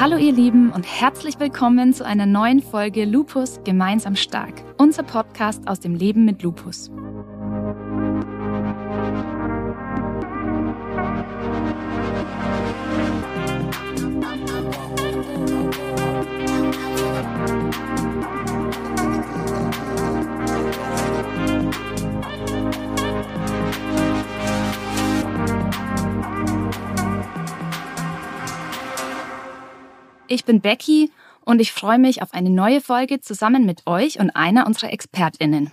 Hallo ihr Lieben und herzlich willkommen zu einer neuen Folge Lupus gemeinsam stark, unser Podcast aus dem Leben mit Lupus. Ich bin Becky und ich freue mich auf eine neue Folge zusammen mit euch und einer unserer ExpertInnen.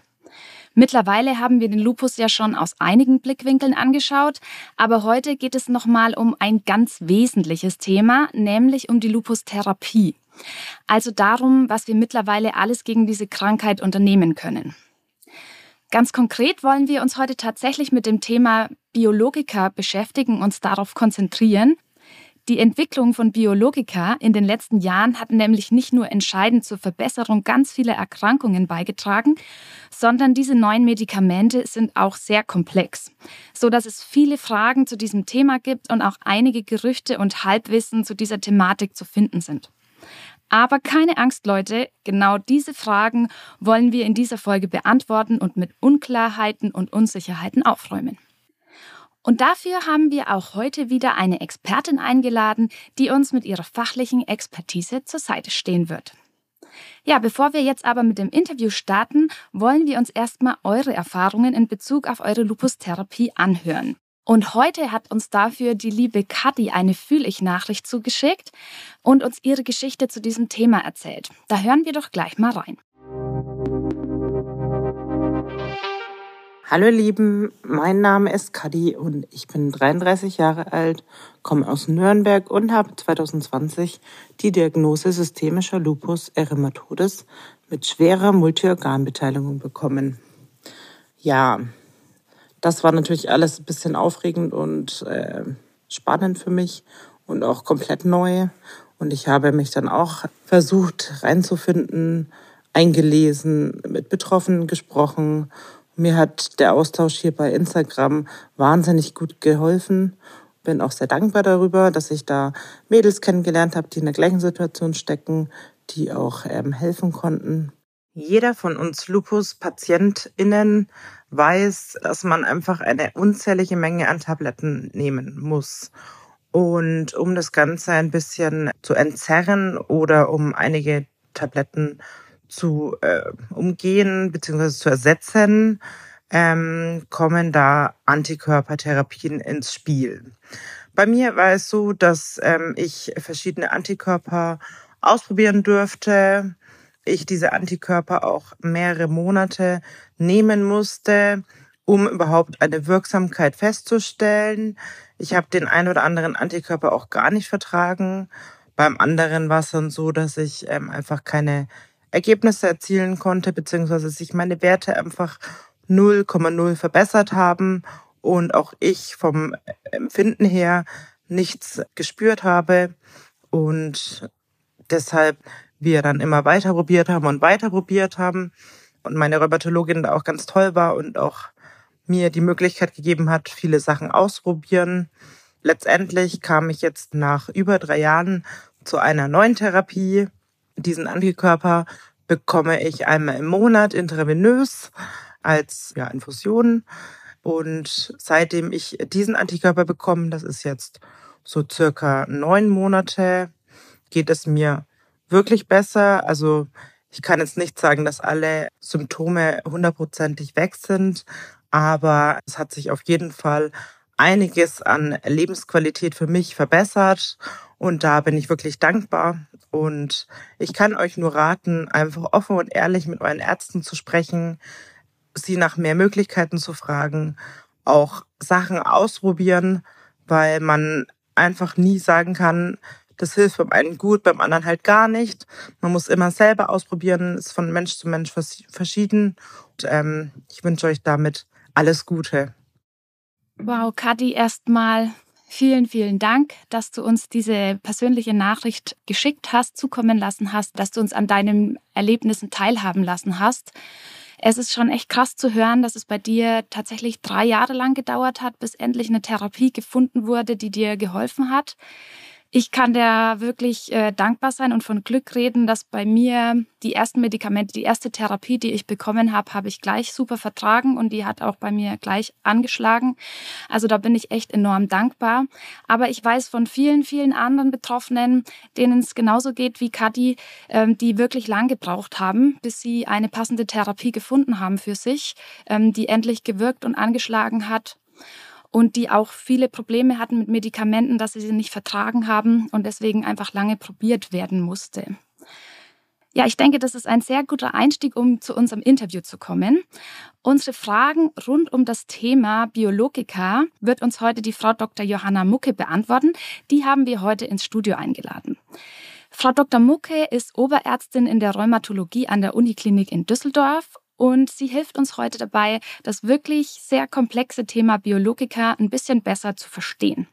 Mittlerweile haben wir den Lupus ja schon aus einigen Blickwinkeln angeschaut, aber heute geht es nochmal um ein ganz wesentliches Thema, nämlich um die Lupustherapie. Also darum, was wir mittlerweile alles gegen diese Krankheit unternehmen können. Ganz konkret wollen wir uns heute tatsächlich mit dem Thema Biologika beschäftigen, uns darauf konzentrieren die Entwicklung von Biologika in den letzten Jahren hat nämlich nicht nur entscheidend zur Verbesserung ganz vieler Erkrankungen beigetragen, sondern diese neuen Medikamente sind auch sehr komplex, so dass es viele Fragen zu diesem Thema gibt und auch einige Gerüchte und Halbwissen zu dieser Thematik zu finden sind. Aber keine Angst, Leute, genau diese Fragen wollen wir in dieser Folge beantworten und mit Unklarheiten und Unsicherheiten aufräumen. Und dafür haben wir auch heute wieder eine Expertin eingeladen, die uns mit ihrer fachlichen Expertise zur Seite stehen wird. Ja, bevor wir jetzt aber mit dem Interview starten, wollen wir uns erstmal eure Erfahrungen in Bezug auf eure Lupustherapie anhören. Und heute hat uns dafür die liebe Kathi eine Fühl-ich-Nachricht zugeschickt und uns ihre Geschichte zu diesem Thema erzählt. Da hören wir doch gleich mal rein. Hallo Lieben, mein Name ist Kadi und ich bin 33 Jahre alt, komme aus Nürnberg und habe 2020 die Diagnose systemischer Lupus erythematodes mit schwerer Multiorganbeteiligung bekommen. Ja, das war natürlich alles ein bisschen aufregend und äh, spannend für mich und auch komplett neu. Und ich habe mich dann auch versucht reinzufinden, eingelesen, mit Betroffenen gesprochen mir hat der Austausch hier bei Instagram wahnsinnig gut geholfen. Bin auch sehr dankbar darüber, dass ich da Mädels kennengelernt habe, die in der gleichen Situation stecken, die auch ähm, helfen konnten. Jeder von uns Lupus-PatientInnen weiß, dass man einfach eine unzählige Menge an Tabletten nehmen muss. Und um das Ganze ein bisschen zu entzerren oder um einige Tabletten zu äh, umgehen bzw. zu ersetzen, ähm, kommen da Antikörpertherapien ins Spiel. Bei mir war es so, dass ähm, ich verschiedene Antikörper ausprobieren durfte. Ich diese Antikörper auch mehrere Monate nehmen musste, um überhaupt eine Wirksamkeit festzustellen. Ich habe den ein oder anderen Antikörper auch gar nicht vertragen. Beim anderen war es dann so, dass ich ähm, einfach keine Ergebnisse erzielen konnte, beziehungsweise sich meine Werte einfach 0,0 verbessert haben und auch ich vom Empfinden her nichts gespürt habe und deshalb wir dann immer weiter probiert haben und weiter probiert haben und meine Rheumatologin da auch ganz toll war und auch mir die Möglichkeit gegeben hat, viele Sachen ausprobieren. Letztendlich kam ich jetzt nach über drei Jahren zu einer neuen Therapie, diesen Antikörper bekomme ich einmal im Monat intravenös als ja, Infusion. Und seitdem ich diesen Antikörper bekomme, das ist jetzt so circa neun Monate, geht es mir wirklich besser. Also ich kann jetzt nicht sagen, dass alle Symptome hundertprozentig weg sind, aber es hat sich auf jeden Fall einiges an Lebensqualität für mich verbessert und da bin ich wirklich dankbar. Und ich kann euch nur raten, einfach offen und ehrlich mit euren Ärzten zu sprechen, sie nach mehr Möglichkeiten zu fragen, auch Sachen ausprobieren, weil man einfach nie sagen kann, das hilft beim einen gut, beim anderen halt gar nicht. Man muss immer selber ausprobieren, ist von Mensch zu Mensch verschieden. Und ähm, ich wünsche euch damit alles Gute. Wow, Kadi, erstmal Vielen, vielen Dank, dass du uns diese persönliche Nachricht geschickt hast, zukommen lassen hast, dass du uns an deinen Erlebnissen teilhaben lassen hast. Es ist schon echt krass zu hören, dass es bei dir tatsächlich drei Jahre lang gedauert hat, bis endlich eine Therapie gefunden wurde, die dir geholfen hat. Ich kann da wirklich äh, dankbar sein und von Glück reden, dass bei mir die ersten Medikamente, die erste Therapie, die ich bekommen habe, habe ich gleich super vertragen und die hat auch bei mir gleich angeschlagen. Also da bin ich echt enorm dankbar. Aber ich weiß von vielen, vielen anderen Betroffenen, denen es genauso geht wie Kadi, ähm, die wirklich lang gebraucht haben, bis sie eine passende Therapie gefunden haben für sich, ähm, die endlich gewirkt und angeschlagen hat und die auch viele Probleme hatten mit Medikamenten, dass sie sie nicht vertragen haben und deswegen einfach lange probiert werden musste. Ja, ich denke, das ist ein sehr guter Einstieg, um zu unserem Interview zu kommen. Unsere Fragen rund um das Thema Biologika wird uns heute die Frau Dr. Johanna Mucke beantworten. Die haben wir heute ins Studio eingeladen. Frau Dr. Mucke ist Oberärztin in der Rheumatologie an der Uniklinik in Düsseldorf und sie hilft uns heute dabei, das wirklich sehr komplexe Thema Biologika ein bisschen besser zu verstehen.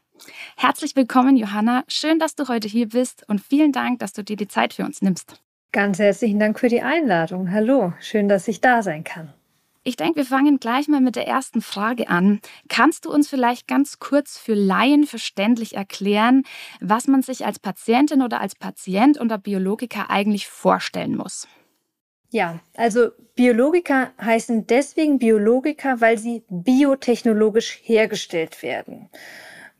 Herzlich willkommen, Johanna. Schön, dass du heute hier bist und vielen Dank, dass du dir die Zeit für uns nimmst. Ganz herzlichen Dank für die Einladung. Hallo, schön, dass ich da sein kann. Ich denke, wir fangen gleich mal mit der ersten Frage an. Kannst du uns vielleicht ganz kurz für Laien verständlich erklären, was man sich als Patientin oder als Patient unter Biologika eigentlich vorstellen muss? Ja, also Biologiker heißen deswegen Biologiker, weil sie biotechnologisch hergestellt werden.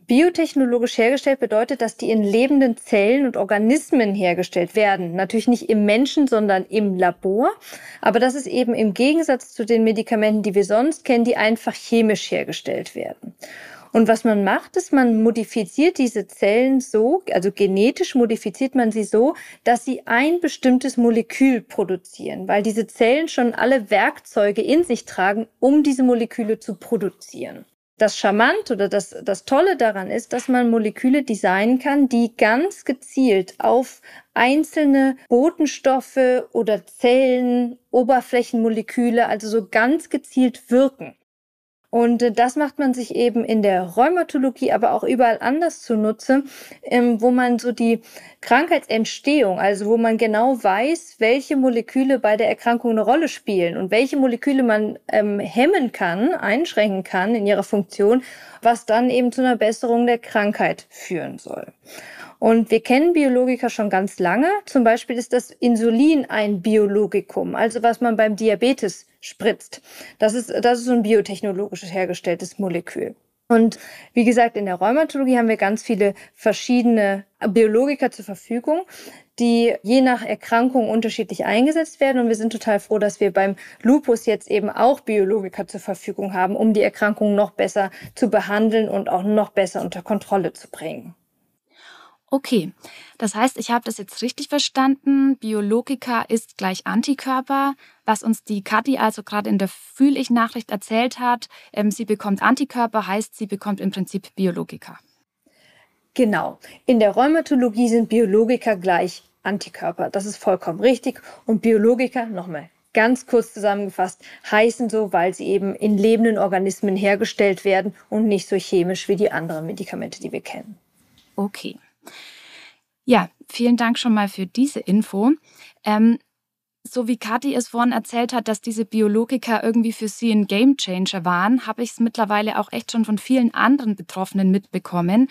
Biotechnologisch hergestellt bedeutet, dass die in lebenden Zellen und Organismen hergestellt werden. Natürlich nicht im Menschen, sondern im Labor. Aber das ist eben im Gegensatz zu den Medikamenten, die wir sonst kennen, die einfach chemisch hergestellt werden. Und was man macht, ist, man modifiziert diese Zellen so, also genetisch modifiziert man sie so, dass sie ein bestimmtes Molekül produzieren, weil diese Zellen schon alle Werkzeuge in sich tragen, um diese Moleküle zu produzieren. Das Charmant oder das, das Tolle daran ist, dass man Moleküle designen kann, die ganz gezielt auf einzelne Botenstoffe oder Zellen, Oberflächenmoleküle, also so ganz gezielt wirken. Und äh, das macht man sich eben in der Rheumatologie, aber auch überall anders zunutze, ähm, wo man so die Krankheitsentstehung, also wo man genau weiß, welche Moleküle bei der Erkrankung eine Rolle spielen und welche Moleküle man ähm, hemmen kann, einschränken kann in ihrer Funktion, was dann eben zu einer Besserung der Krankheit führen soll. Und wir kennen Biologika schon ganz lange. Zum Beispiel ist das Insulin ein Biologikum, also was man beim Diabetes spritzt. Das ist, das ist so ein biotechnologisch hergestelltes Molekül. Und wie gesagt, in der Rheumatologie haben wir ganz viele verschiedene Biologika zur Verfügung, die je nach Erkrankung unterschiedlich eingesetzt werden. Und wir sind total froh, dass wir beim Lupus jetzt eben auch Biologika zur Verfügung haben, um die Erkrankung noch besser zu behandeln und auch noch besser unter Kontrolle zu bringen. Okay, das heißt, ich habe das jetzt richtig verstanden. Biologika ist gleich Antikörper, was uns die Kathi also gerade in der Fühl-Ich-Nachricht erzählt hat. Ähm, sie bekommt Antikörper, heißt, sie bekommt im Prinzip Biologika. Genau. In der Rheumatologie sind Biologika gleich Antikörper. Das ist vollkommen richtig. Und Biologika, nochmal ganz kurz zusammengefasst, heißen so, weil sie eben in lebenden Organismen hergestellt werden und nicht so chemisch wie die anderen Medikamente, die wir kennen. Okay. Ja, vielen Dank schon mal für diese Info. Ähm, so wie Kathi es vorhin erzählt hat, dass diese Biologika irgendwie für sie ein Gamechanger waren, habe ich es mittlerweile auch echt schon von vielen anderen Betroffenen mitbekommen,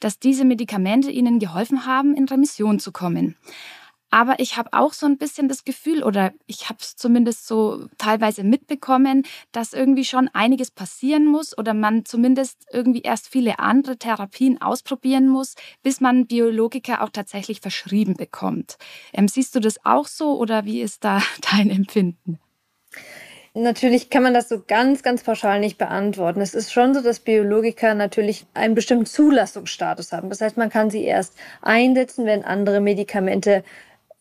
dass diese Medikamente ihnen geholfen haben, in Remission zu kommen. Aber ich habe auch so ein bisschen das Gefühl, oder ich habe es zumindest so teilweise mitbekommen, dass irgendwie schon einiges passieren muss oder man zumindest irgendwie erst viele andere Therapien ausprobieren muss, bis man Biologika auch tatsächlich verschrieben bekommt. Ähm, siehst du das auch so oder wie ist da dein Empfinden? Natürlich kann man das so ganz, ganz pauschal nicht beantworten. Es ist schon so, dass Biologika natürlich einen bestimmten Zulassungsstatus haben. Das heißt, man kann sie erst einsetzen, wenn andere Medikamente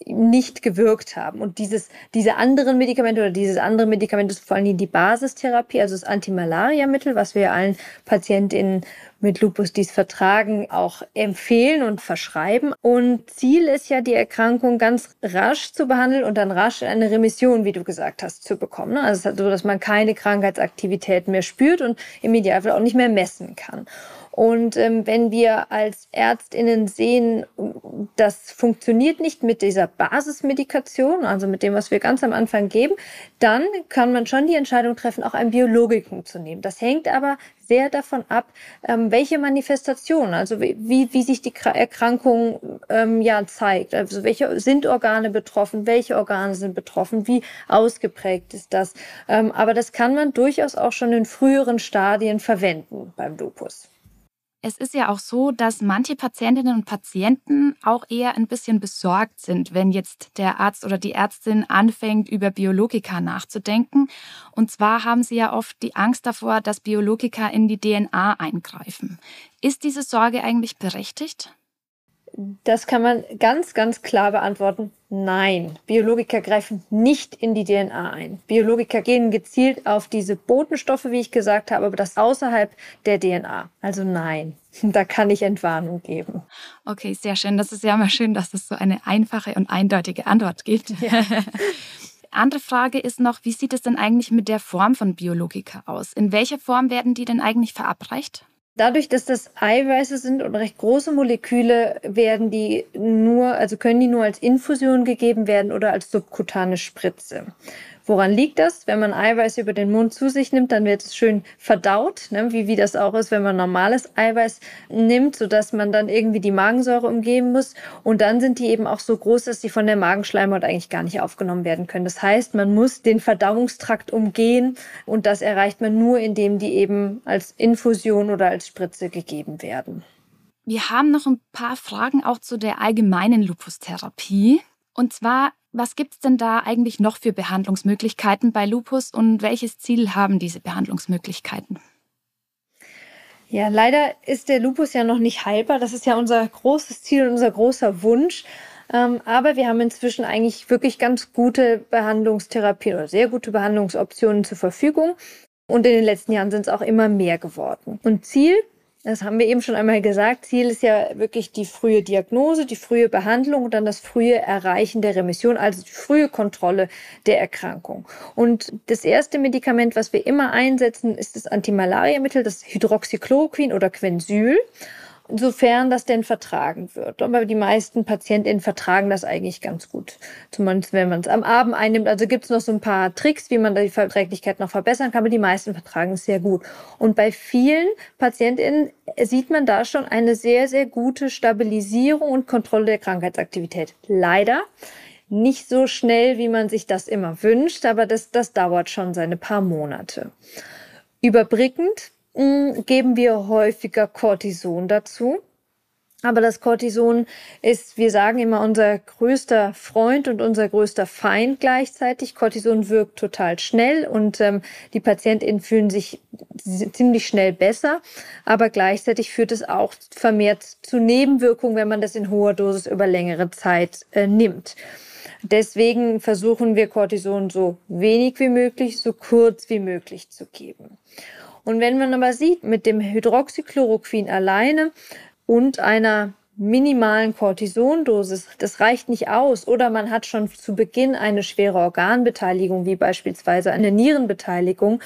nicht gewirkt haben. Und dieses, diese anderen Medikamente oder dieses andere Medikament ist vor allem die Basistherapie, also das Antimalaria-Mittel, was wir allen Patientinnen mit Lupus dies vertragen, auch empfehlen und verschreiben. Und Ziel ist ja, die Erkrankung ganz rasch zu behandeln und dann rasch eine Remission, wie du gesagt hast, zu bekommen. Also ist halt so, dass man keine Krankheitsaktivität mehr spürt und im Idealfall auch nicht mehr messen kann. Und ähm, wenn wir als Ärztinnen sehen, das funktioniert nicht mit dieser Basismedikation, also mit dem, was wir ganz am Anfang geben, dann kann man schon die Entscheidung treffen, auch ein Biologikum zu nehmen. Das hängt aber sehr davon ab, ähm, welche Manifestation, also wie, wie sich die Erkrankung ähm, ja zeigt. Also welche sind Organe betroffen, welche Organe sind betroffen, wie ausgeprägt ist das. Ähm, aber das kann man durchaus auch schon in früheren Stadien verwenden beim Lupus. Es ist ja auch so, dass manche Patientinnen und Patienten auch eher ein bisschen besorgt sind, wenn jetzt der Arzt oder die Ärztin anfängt, über Biologika nachzudenken. Und zwar haben sie ja oft die Angst davor, dass Biologika in die DNA eingreifen. Ist diese Sorge eigentlich berechtigt? Das kann man ganz, ganz klar beantworten. Nein, Biologiker greifen nicht in die DNA ein. Biologiker gehen gezielt auf diese Botenstoffe, wie ich gesagt habe, aber das außerhalb der DNA. Also nein, da kann ich Entwarnung geben. Okay, sehr schön. Das ist ja mal schön, dass es so eine einfache und eindeutige Antwort gibt. Ja. Andere Frage ist noch, wie sieht es denn eigentlich mit der Form von Biologika aus? In welcher Form werden die denn eigentlich verabreicht? Dadurch, dass das Eiweiße sind und recht große Moleküle, werden die nur, also können die nur als Infusion gegeben werden oder als subkutane Spritze. Woran liegt das? Wenn man Eiweiß über den Mund zu sich nimmt, dann wird es schön verdaut, ne? wie, wie das auch ist, wenn man normales Eiweiß nimmt, sodass man dann irgendwie die Magensäure umgeben muss. Und dann sind die eben auch so groß, dass sie von der Magenschleimhaut eigentlich gar nicht aufgenommen werden können. Das heißt, man muss den Verdauungstrakt umgehen und das erreicht man nur, indem die eben als Infusion oder als Spritze gegeben werden. Wir haben noch ein paar Fragen auch zu der allgemeinen Lupustherapie. Und zwar, was gibt es denn da eigentlich noch für Behandlungsmöglichkeiten bei Lupus und welches Ziel haben diese Behandlungsmöglichkeiten? Ja, leider ist der Lupus ja noch nicht heilbar. Das ist ja unser großes Ziel und unser großer Wunsch. Ähm, aber wir haben inzwischen eigentlich wirklich ganz gute Behandlungstherapien oder sehr gute Behandlungsoptionen zur Verfügung. Und in den letzten Jahren sind es auch immer mehr geworden. Und Ziel das haben wir eben schon einmal gesagt. Ziel ist ja wirklich die frühe Diagnose, die frühe Behandlung und dann das frühe Erreichen der Remission, also die frühe Kontrolle der Erkrankung. Und das erste Medikament, was wir immer einsetzen, ist das Antimalariamittel, das Hydroxychloroquin oder Quensyl sofern das denn vertragen wird. Aber die meisten PatientInnen vertragen das eigentlich ganz gut. Zumindest wenn man es am Abend einnimmt. Also gibt es noch so ein paar Tricks, wie man die Verträglichkeit noch verbessern kann, aber die meisten vertragen es sehr gut. Und bei vielen PatientInnen sieht man da schon eine sehr, sehr gute Stabilisierung und Kontrolle der Krankheitsaktivität. Leider nicht so schnell, wie man sich das immer wünscht, aber das, das dauert schon seine paar Monate. Überbrückend geben wir häufiger Cortison dazu. Aber das Cortison ist, wir sagen immer, unser größter Freund und unser größter Feind gleichzeitig. Cortison wirkt total schnell und ähm, die PatientInnen fühlen sich ziemlich schnell besser. Aber gleichzeitig führt es auch vermehrt zu Nebenwirkungen, wenn man das in hoher Dosis über längere Zeit äh, nimmt. Deswegen versuchen wir Cortison so wenig wie möglich, so kurz wie möglich zu geben. Und wenn man aber sieht, mit dem Hydroxychloroquin alleine und einer minimalen Cortisondosis, das reicht nicht aus. Oder man hat schon zu Beginn eine schwere Organbeteiligung, wie beispielsweise eine Nierenbeteiligung,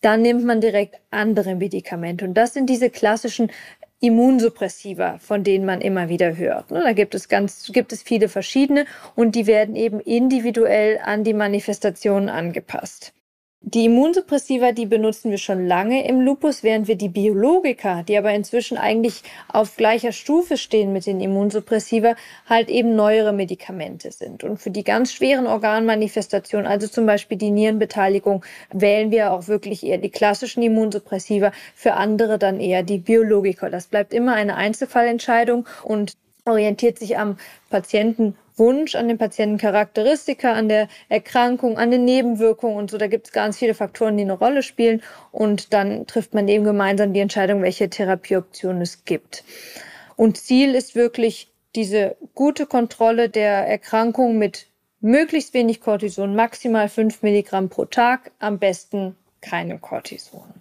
dann nimmt man direkt andere Medikamente. Und das sind diese klassischen Immunsuppressiva, von denen man immer wieder hört. Ne, da gibt es ganz, gibt es viele verschiedene und die werden eben individuell an die Manifestationen angepasst. Die Immunsuppressiva, die benutzen wir schon lange im Lupus, während wir die Biologika, die aber inzwischen eigentlich auf gleicher Stufe stehen mit den Immunsuppressiva, halt eben neuere Medikamente sind. Und für die ganz schweren Organmanifestationen, also zum Beispiel die Nierenbeteiligung, wählen wir auch wirklich eher die klassischen Immunsuppressiva, für andere dann eher die Biologika. Das bleibt immer eine Einzelfallentscheidung und orientiert sich am Patienten Wunsch, an den Patientencharakteristika, an der Erkrankung, an den Nebenwirkungen und so. Da gibt es ganz viele Faktoren, die eine Rolle spielen. Und dann trifft man eben gemeinsam die Entscheidung, welche Therapieoptionen es gibt. Und Ziel ist wirklich diese gute Kontrolle der Erkrankung mit möglichst wenig Cortison, maximal fünf Milligramm pro Tag, am besten keine Cortison.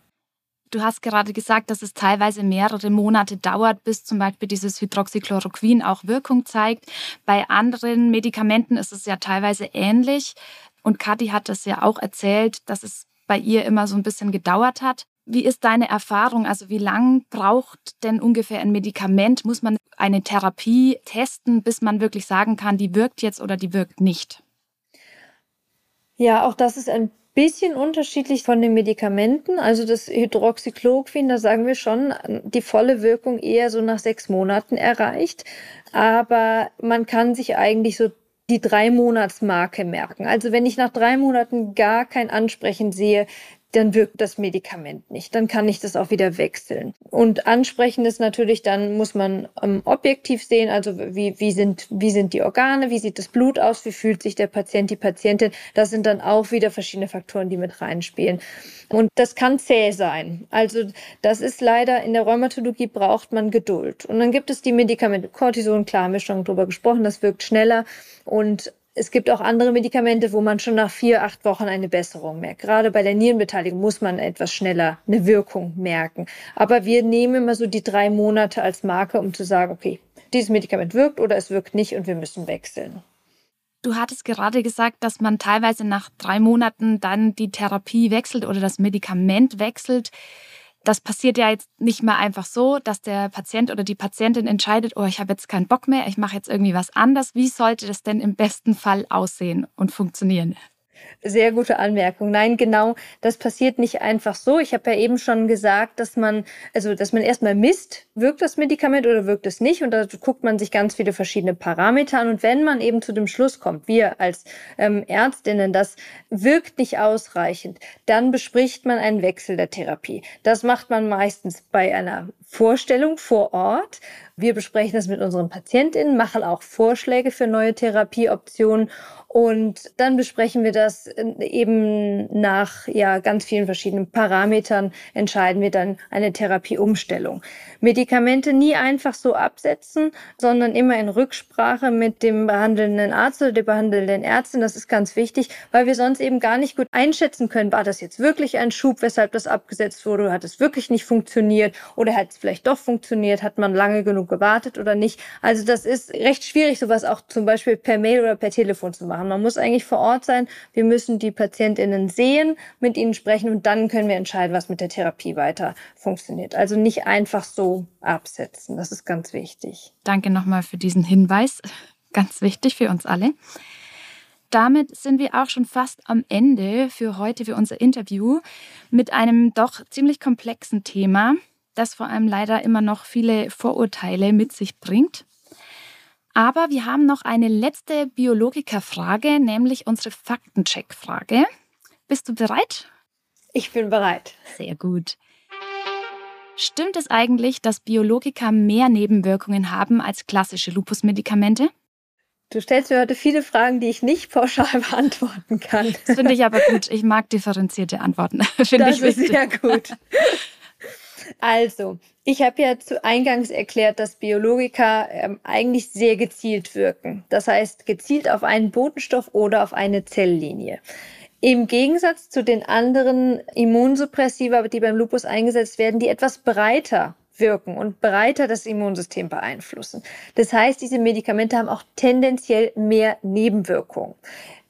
Du hast gerade gesagt, dass es teilweise mehrere Monate dauert, bis zum Beispiel dieses Hydroxychloroquin auch Wirkung zeigt. Bei anderen Medikamenten ist es ja teilweise ähnlich. Und Kathi hat das ja auch erzählt, dass es bei ihr immer so ein bisschen gedauert hat. Wie ist deine Erfahrung? Also wie lang braucht denn ungefähr ein Medikament? Muss man eine Therapie testen, bis man wirklich sagen kann, die wirkt jetzt oder die wirkt nicht? Ja, auch das ist ein bisschen unterschiedlich von den Medikamenten. Also das Hydroxychloroquin, da sagen wir schon, die volle Wirkung eher so nach sechs Monaten erreicht. Aber man kann sich eigentlich so die drei Monatsmarke merken. Also wenn ich nach drei Monaten gar kein Ansprechen sehe, dann wirkt das Medikament nicht. Dann kann ich das auch wieder wechseln. Und ansprechend ist natürlich, dann muss man ähm, objektiv sehen, also wie, wie, sind, wie sind die Organe, wie sieht das Blut aus, wie fühlt sich der Patient, die Patientin. Das sind dann auch wieder verschiedene Faktoren, die mit reinspielen. Und das kann zäh sein. Also das ist leider, in der Rheumatologie braucht man Geduld. Und dann gibt es die Medikamente. Cortison, klar, haben wir schon drüber gesprochen, das wirkt schneller. Und es gibt auch andere Medikamente, wo man schon nach vier, acht Wochen eine Besserung merkt. Gerade bei der Nierenbeteiligung muss man etwas schneller eine Wirkung merken. Aber wir nehmen immer so die drei Monate als Marke, um zu sagen, okay, dieses Medikament wirkt oder es wirkt nicht und wir müssen wechseln. Du hattest gerade gesagt, dass man teilweise nach drei Monaten dann die Therapie wechselt oder das Medikament wechselt das passiert ja jetzt nicht mehr einfach so, dass der Patient oder die Patientin entscheidet, oh, ich habe jetzt keinen Bock mehr, ich mache jetzt irgendwie was anders. Wie sollte das denn im besten Fall aussehen und funktionieren? Sehr gute Anmerkung. Nein, genau, das passiert nicht einfach so. Ich habe ja eben schon gesagt, dass man, also dass man erstmal misst, wirkt das Medikament oder wirkt es nicht. Und da guckt man sich ganz viele verschiedene Parameter an. Und wenn man eben zu dem Schluss kommt, wir als ähm, Ärztinnen, das wirkt nicht ausreichend, dann bespricht man einen Wechsel der Therapie. Das macht man meistens bei einer Vorstellung vor Ort. Wir besprechen das mit unseren Patientinnen, machen auch Vorschläge für neue Therapieoptionen und dann besprechen wir das eben nach ja ganz vielen verschiedenen Parametern entscheiden wir dann eine Therapieumstellung. Medikamente nie einfach so absetzen, sondern immer in Rücksprache mit dem behandelnden Arzt oder der behandelnden Ärztin. Das ist ganz wichtig, weil wir sonst eben gar nicht gut einschätzen können, war das jetzt wirklich ein Schub, weshalb das abgesetzt wurde, hat es wirklich nicht funktioniert oder hat es vielleicht doch funktioniert, hat man lange genug gewartet oder nicht. Also das ist recht schwierig, sowas auch zum Beispiel per Mail oder per Telefon zu machen. Man muss eigentlich vor Ort sein. Wir müssen die PatientInnen sehen, mit ihnen sprechen und dann können wir entscheiden, was mit der Therapie weiter funktioniert. Also nicht einfach so absetzen. Das ist ganz wichtig. Danke nochmal für diesen Hinweis. Ganz wichtig für uns alle. Damit sind wir auch schon fast am Ende für heute, für unser Interview mit einem doch ziemlich komplexen Thema, das vor allem leider immer noch viele Vorurteile mit sich bringt. Aber wir haben noch eine letzte Biologikerfrage, nämlich unsere Faktencheck-Frage. Bist du bereit? Ich bin bereit. Sehr gut. Stimmt es eigentlich, dass Biologiker mehr Nebenwirkungen haben als klassische Lupusmedikamente? Du stellst mir heute viele Fragen, die ich nicht pauschal beantworten kann. Das finde ich aber gut. Ich mag differenzierte Antworten. finde das ich wichtig. ist sehr gut. Also, ich habe ja zu Eingangs erklärt, dass Biologika ähm, eigentlich sehr gezielt wirken. Das heißt, gezielt auf einen Botenstoff oder auf eine Zelllinie. Im Gegensatz zu den anderen Immunsuppressiva, die beim Lupus eingesetzt werden, die etwas breiter wirken und breiter das Immunsystem beeinflussen. Das heißt, diese Medikamente haben auch tendenziell mehr Nebenwirkungen.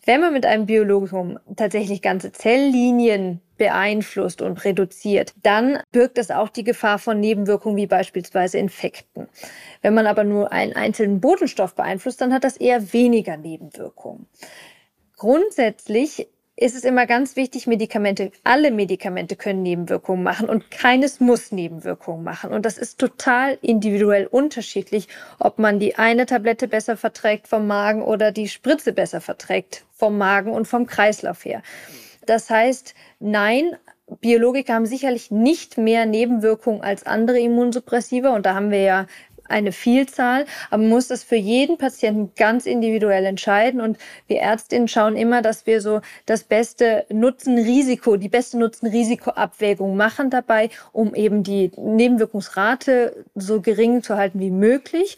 Wenn man mit einem Biologikum tatsächlich ganze Zelllinien beeinflusst und reduziert, dann birgt das auch die Gefahr von Nebenwirkungen wie beispielsweise Infekten. Wenn man aber nur einen einzelnen Botenstoff beeinflusst, dann hat das eher weniger Nebenwirkungen. Grundsätzlich ist es immer ganz wichtig, Medikamente, alle Medikamente können Nebenwirkungen machen und keines muss Nebenwirkungen machen. Und das ist total individuell unterschiedlich, ob man die eine Tablette besser verträgt vom Magen oder die Spritze besser verträgt vom Magen und vom Kreislauf her. Das heißt, nein, Biologika haben sicherlich nicht mehr Nebenwirkungen als andere Immunsuppressiva und da haben wir ja eine Vielzahl, aber man muss das für jeden Patienten ganz individuell entscheiden. Und wir Ärztinnen schauen immer, dass wir so das beste Nutzen-Risiko, die beste Nutzen-Risiko-Abwägung machen dabei, um eben die Nebenwirkungsrate so gering zu halten wie möglich.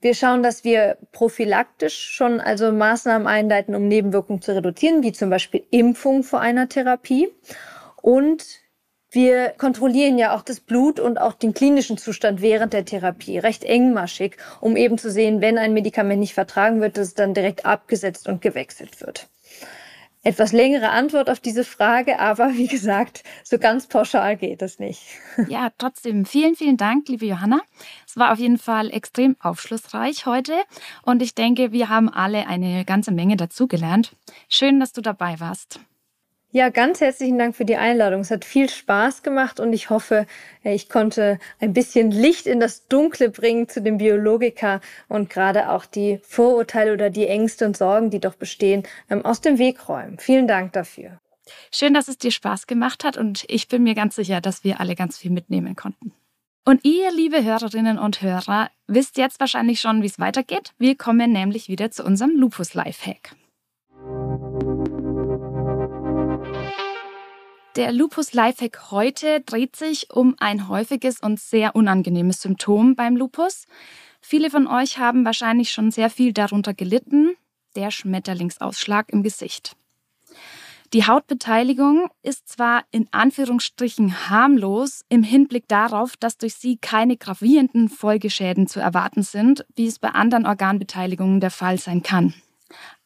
Wir schauen, dass wir prophylaktisch schon also Maßnahmen einleiten, um Nebenwirkungen zu reduzieren, wie zum Beispiel Impfung vor einer Therapie. Und wir kontrollieren ja auch das Blut und auch den klinischen Zustand während der Therapie recht engmaschig, um eben zu sehen, wenn ein Medikament nicht vertragen wird, dass es dann direkt abgesetzt und gewechselt wird. Etwas längere Antwort auf diese Frage, aber wie gesagt, so ganz pauschal geht das nicht. Ja, trotzdem vielen, vielen Dank, liebe Johanna. Es war auf jeden Fall extrem aufschlussreich heute und ich denke, wir haben alle eine ganze Menge dazugelernt. Schön, dass du dabei warst. Ja, ganz herzlichen Dank für die Einladung. Es hat viel Spaß gemacht und ich hoffe, äh, ich konnte ein bisschen Licht in das Dunkle bringen zu dem Biologiker und gerade auch die Vorurteile oder die Ängste und Sorgen, die doch bestehen, ähm, aus dem Weg räumen. Vielen Dank dafür. Schön, dass es dir Spaß gemacht hat und ich bin mir ganz sicher, dass wir alle ganz viel mitnehmen konnten. Und ihr, liebe Hörerinnen und Hörer, wisst jetzt wahrscheinlich schon, wie es weitergeht. Wir kommen nämlich wieder zu unserem Lupus Lifehack. Der Lupus Lifehack heute dreht sich um ein häufiges und sehr unangenehmes Symptom beim Lupus. Viele von euch haben wahrscheinlich schon sehr viel darunter gelitten, der Schmetterlingsausschlag im Gesicht. Die Hautbeteiligung ist zwar in Anführungsstrichen harmlos im Hinblick darauf, dass durch sie keine gravierenden Folgeschäden zu erwarten sind, wie es bei anderen Organbeteiligungen der Fall sein kann.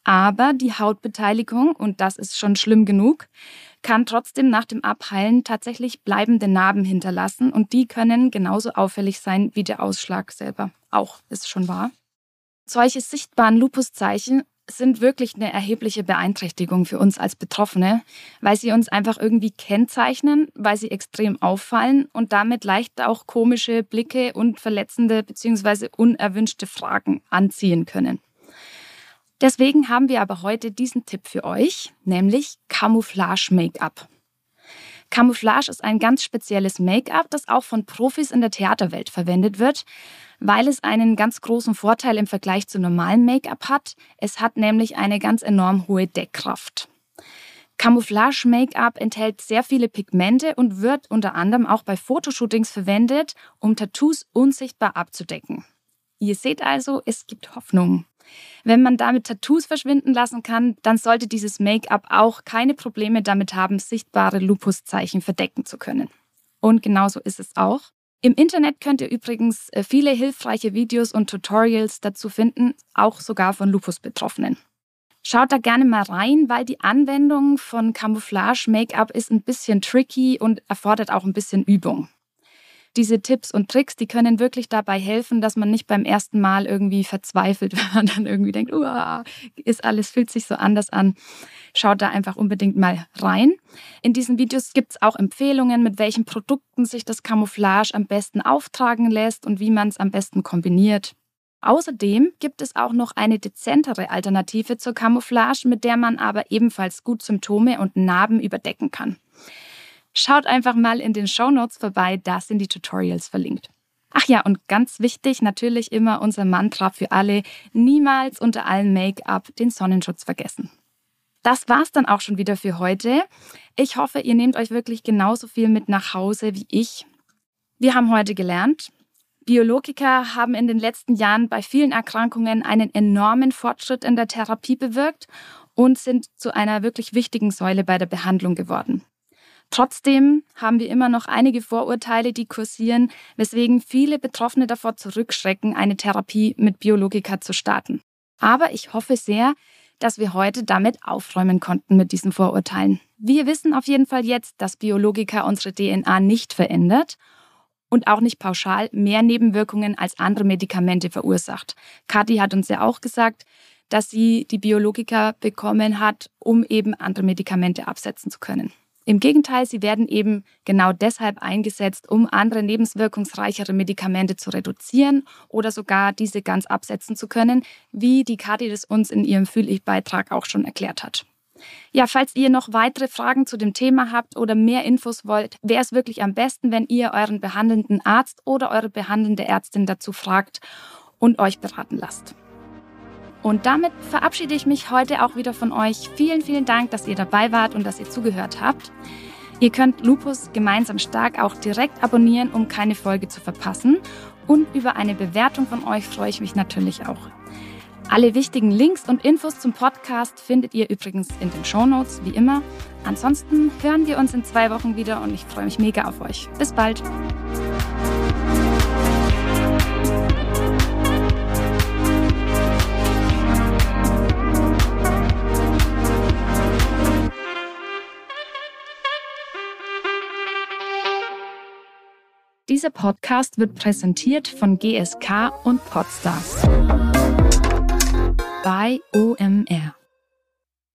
Aber die Hautbeteiligung, und das ist schon schlimm genug, kann trotzdem nach dem Abheilen tatsächlich bleibende Narben hinterlassen und die können genauso auffällig sein wie der Ausschlag selber. Auch ist schon wahr. Solche sichtbaren Lupuszeichen sind wirklich eine erhebliche Beeinträchtigung für uns als Betroffene, weil sie uns einfach irgendwie kennzeichnen, weil sie extrem auffallen und damit leicht auch komische Blicke und verletzende bzw. unerwünschte Fragen anziehen können. Deswegen haben wir aber heute diesen Tipp für euch, nämlich Camouflage-Make-up. Camouflage ist ein ganz spezielles Make-up, das auch von Profis in der Theaterwelt verwendet wird, weil es einen ganz großen Vorteil im Vergleich zu normalem Make-up hat. Es hat nämlich eine ganz enorm hohe Deckkraft. Camouflage-Make-up enthält sehr viele Pigmente und wird unter anderem auch bei Fotoshootings verwendet, um Tattoos unsichtbar abzudecken. Ihr seht also, es gibt Hoffnung. Wenn man damit Tattoos verschwinden lassen kann, dann sollte dieses Make-up auch keine Probleme damit haben, sichtbare Lupuszeichen verdecken zu können. Und genauso ist es auch. Im Internet könnt ihr übrigens äh, viele hilfreiche Videos und Tutorials dazu finden, auch sogar von Lupus-Betroffenen. Schaut da gerne mal rein, weil die Anwendung von Camouflage-Make-up ist ein bisschen tricky und erfordert auch ein bisschen Übung diese Tipps und Tricks, die können wirklich dabei helfen, dass man nicht beim ersten Mal irgendwie verzweifelt, wenn man dann irgendwie denkt, Uah, ist alles, fühlt sich so anders an. Schaut da einfach unbedingt mal rein. In diesen Videos gibt es auch Empfehlungen, mit welchen Produkten sich das Camouflage am besten auftragen lässt und wie man es am besten kombiniert. Außerdem gibt es auch noch eine dezentere Alternative zur Camouflage, mit der man aber ebenfalls gut Symptome und Narben überdecken kann. Schaut einfach mal in den Show Notes vorbei, da sind die Tutorials verlinkt. Ach ja, und ganz wichtig natürlich immer unser Mantra für alle, niemals unter allem Make-up den Sonnenschutz vergessen. Das war's dann auch schon wieder für heute. Ich hoffe, ihr nehmt euch wirklich genauso viel mit nach Hause wie ich. Wir haben heute gelernt, Biologiker haben in den letzten Jahren bei vielen Erkrankungen einen enormen Fortschritt in der Therapie bewirkt und sind zu einer wirklich wichtigen Säule bei der Behandlung geworden. Trotzdem haben wir immer noch einige Vorurteile, die kursieren, weswegen viele Betroffene davor zurückschrecken, eine Therapie mit Biologika zu starten. Aber ich hoffe sehr, dass wir heute damit aufräumen konnten mit diesen Vorurteilen. Wir wissen auf jeden Fall jetzt, dass Biologika unsere DNA nicht verändert und auch nicht pauschal mehr Nebenwirkungen als andere Medikamente verursacht. Kathi hat uns ja auch gesagt, dass sie die Biologika bekommen hat, um eben andere Medikamente absetzen zu können. Im Gegenteil, sie werden eben genau deshalb eingesetzt, um andere lebenswirkungsreichere Medikamente zu reduzieren oder sogar diese ganz absetzen zu können, wie die Kati das uns in ihrem Fühl-Ich-Beitrag auch schon erklärt hat. Ja, falls ihr noch weitere Fragen zu dem Thema habt oder mehr Infos wollt, wäre es wirklich am besten, wenn ihr euren behandelnden Arzt oder eure behandelnde Ärztin dazu fragt und euch beraten lasst. Und damit verabschiede ich mich heute auch wieder von euch. Vielen, vielen Dank, dass ihr dabei wart und dass ihr zugehört habt. Ihr könnt Lupus gemeinsam stark auch direkt abonnieren, um keine Folge zu verpassen. Und über eine Bewertung von euch freue ich mich natürlich auch. Alle wichtigen Links und Infos zum Podcast findet ihr übrigens in den Show Notes, wie immer. Ansonsten hören wir uns in zwei Wochen wieder und ich freue mich mega auf euch. Bis bald. Dieser Podcast wird präsentiert von GSK und Podstars bei OMR.